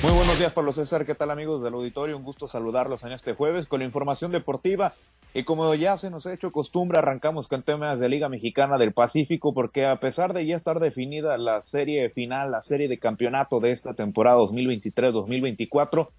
Muy buenos días, Pablo César. ¿Qué tal, amigos del auditorio? Un gusto saludarlos en este jueves con la información deportiva. Y como ya se nos ha hecho costumbre, arrancamos con temas de Liga Mexicana del Pacífico, porque a pesar de ya estar definida la serie final, la serie de campeonato de esta temporada 2023-2024,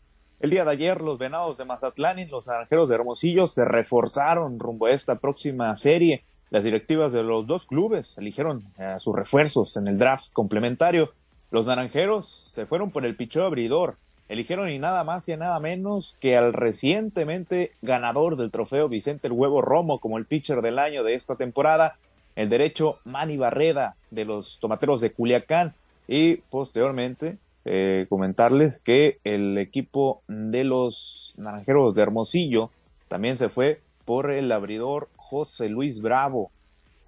el día de ayer los Venados de Mazatlán y los Naranjeros de Hermosillo se reforzaron rumbo a esta próxima serie. Las directivas de los dos clubes eligieron a sus refuerzos en el draft complementario. Los naranjeros se fueron por el pichó abridor. Eligieron y nada más y nada menos que al recientemente ganador del trofeo Vicente el Huevo Romo como el pitcher del año de esta temporada, el derecho Manny Barreda de los Tomateros de Culiacán. Y posteriormente eh, comentarles que el equipo de los Naranjeros de Hermosillo también se fue por el abridor José Luis Bravo,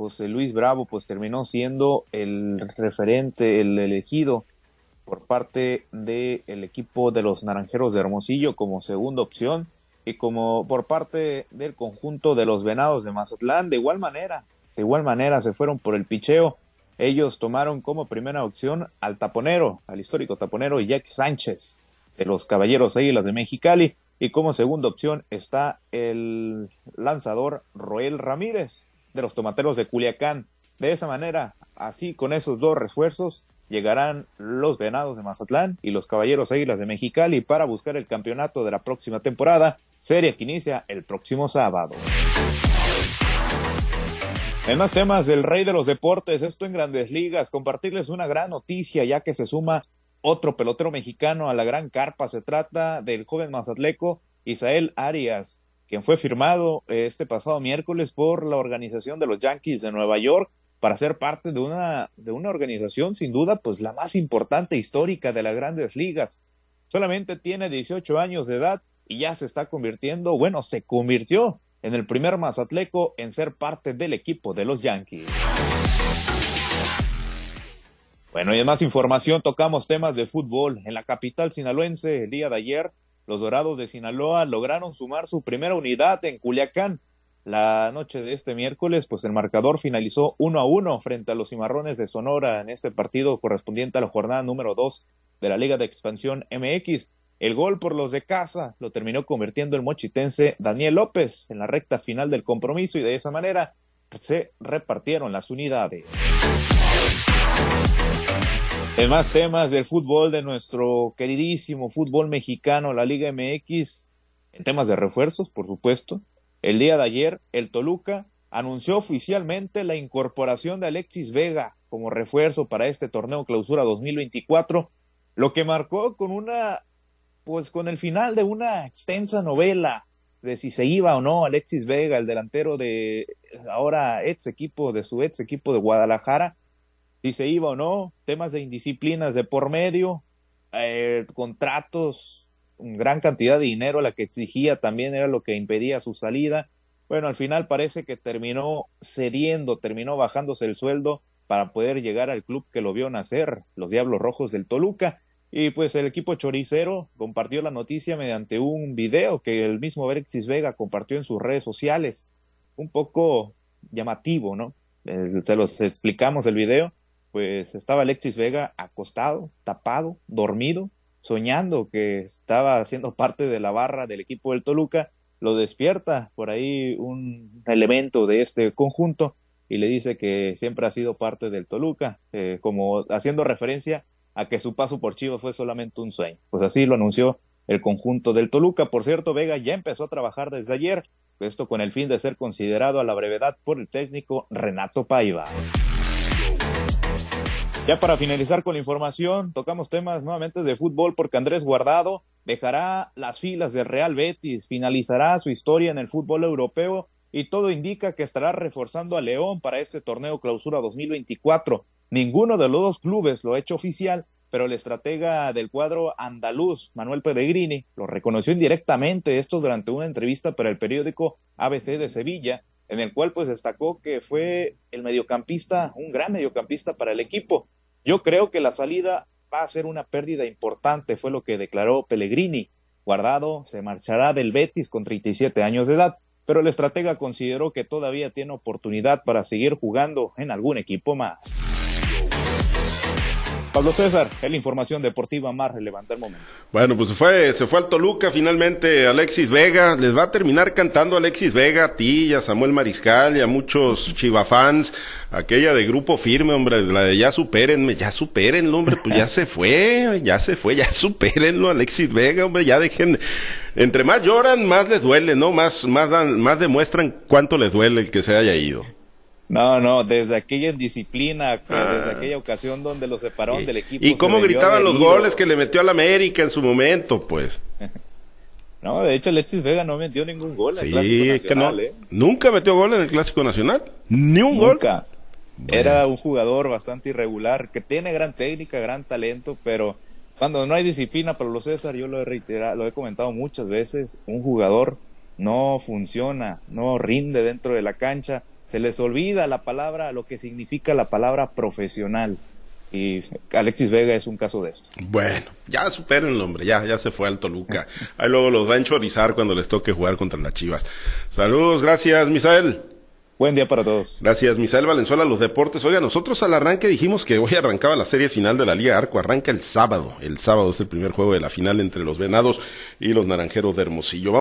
José Luis Bravo pues terminó siendo el referente, el elegido por parte del equipo de los Naranjeros de Hermosillo como segunda opción y como por parte del conjunto de los Venados de Mazatlán, de igual manera, de igual manera se fueron por el picheo. Ellos tomaron como primera opción al taponero, al histórico taponero Jack Sánchez de los Caballeros Águilas de Mexicali y como segunda opción está el lanzador Roel Ramírez de los tomateros de Culiacán. De esa manera, así con esos dos refuerzos, llegarán los Venados de Mazatlán y los Caballeros Águilas de Mexicali para buscar el campeonato de la próxima temporada, serie que inicia el próximo sábado. En más temas del rey de los deportes, esto en grandes ligas, compartirles una gran noticia ya que se suma otro pelotero mexicano a la gran carpa. Se trata del joven mazatleco Isael Arias, quien fue firmado eh, este pasado miércoles por la organización de los Yankees de Nueva York para ser parte de una, de una organización sin duda pues la más importante histórica de las grandes ligas. Solamente tiene 18 años de edad y ya se está convirtiendo, bueno, se convirtió en el primer mazatleco en ser parte del equipo de los Yankees. Bueno, y en más información tocamos temas de fútbol. En la capital sinaloense el día de ayer los Dorados de Sinaloa lograron sumar su primera unidad en Culiacán. La noche de este miércoles, pues el marcador finalizó uno a uno frente a los Cimarrones de Sonora en este partido correspondiente a la jornada número dos de la Liga de Expansión MX. El gol por los de casa lo terminó convirtiendo el mochitense Daniel López en la recta final del compromiso y de esa manera se repartieron las unidades. En más temas del fútbol de nuestro queridísimo fútbol mexicano, la Liga MX, en temas de refuerzos, por supuesto. El día de ayer, el Toluca anunció oficialmente la incorporación de Alexis Vega como refuerzo para este torneo clausura 2024, lo que marcó con una, pues con el final de una extensa novela de si se iba o no Alexis Vega, el delantero de ahora ex equipo de su ex equipo de Guadalajara, si se iba o no, temas de indisciplinas de por medio, eh, contratos, gran cantidad de dinero la que exigía también era lo que impedía su salida. Bueno, al final parece que terminó cediendo, terminó bajándose el sueldo para poder llegar al club que lo vio nacer, los Diablos Rojos del Toluca. Y pues el equipo choricero compartió la noticia mediante un video que el mismo Alexis Vega compartió en sus redes sociales. Un poco llamativo, ¿no? Eh, se los explicamos el video pues estaba Alexis Vega acostado, tapado, dormido, soñando que estaba haciendo parte de la barra del equipo del Toluca, lo despierta por ahí un elemento de este conjunto y le dice que siempre ha sido parte del Toluca, eh, como haciendo referencia a que su paso por Chivas fue solamente un sueño. Pues así lo anunció el conjunto del Toluca. Por cierto, Vega ya empezó a trabajar desde ayer, esto con el fin de ser considerado a la brevedad por el técnico Renato Paiva. Ya para finalizar con la información, tocamos temas nuevamente de fútbol porque Andrés Guardado dejará las filas del Real Betis, finalizará su historia en el fútbol europeo y todo indica que estará reforzando a León para este torneo clausura 2024. Ninguno de los dos clubes lo ha hecho oficial, pero el estratega del cuadro andaluz, Manuel Pellegrini, lo reconoció indirectamente esto durante una entrevista para el periódico ABC de Sevilla, en el cual pues destacó que fue el mediocampista, un gran mediocampista para el equipo. Yo creo que la salida va a ser una pérdida importante, fue lo que declaró Pellegrini. Guardado se marchará del Betis con 37 años de edad, pero el estratega consideró que todavía tiene oportunidad para seguir jugando en algún equipo más. Pablo César, es la información deportiva más relevante al momento. Bueno, pues se fue, se fue al Toluca finalmente Alexis Vega. Les va a terminar cantando Alexis Vega a ti y a Samuel Mariscal y a muchos chivafans. Aquella de grupo firme, hombre, la de ya supérenme, ya supérenlo, hombre, pues ya se fue, ya se fue, ya supérenlo, Alexis Vega, hombre, ya dejen. Entre más lloran, más les duele, ¿no? Más, más, más demuestran cuánto les duele el que se haya ido. No, no, desde aquella indisciplina, desde ah. aquella ocasión donde lo separaron del equipo. ¿Y cómo gritaban los goles que le metió al América en su momento, pues? no, de hecho Alexis Vega no metió ningún gol en el Clásico Nacional. Que no, ¿eh? ¿Nunca metió gol en el Clásico Nacional? ¿Ni un Nunca. Era un jugador bastante irregular, que tiene gran técnica, gran talento, pero cuando no hay disciplina, para los César, yo lo he reiterado, lo he comentado muchas veces, un jugador no funciona, no rinde dentro de la cancha se les olvida la palabra, lo que significa la palabra profesional. Y Alexis Vega es un caso de esto. Bueno, ya superen el hombre, ya, ya se fue al Toluca. Ahí luego los va a enchorizar cuando les toque jugar contra las Chivas. Saludos, gracias, Misael. Buen día para todos. Gracias, Misael Valenzuela, los deportes. Oiga, nosotros al arranque dijimos que hoy arrancaba la serie final de la Liga Arco. Arranca el sábado. El sábado es el primer juego de la final entre los Venados y los Naranjeros de Hermosillo.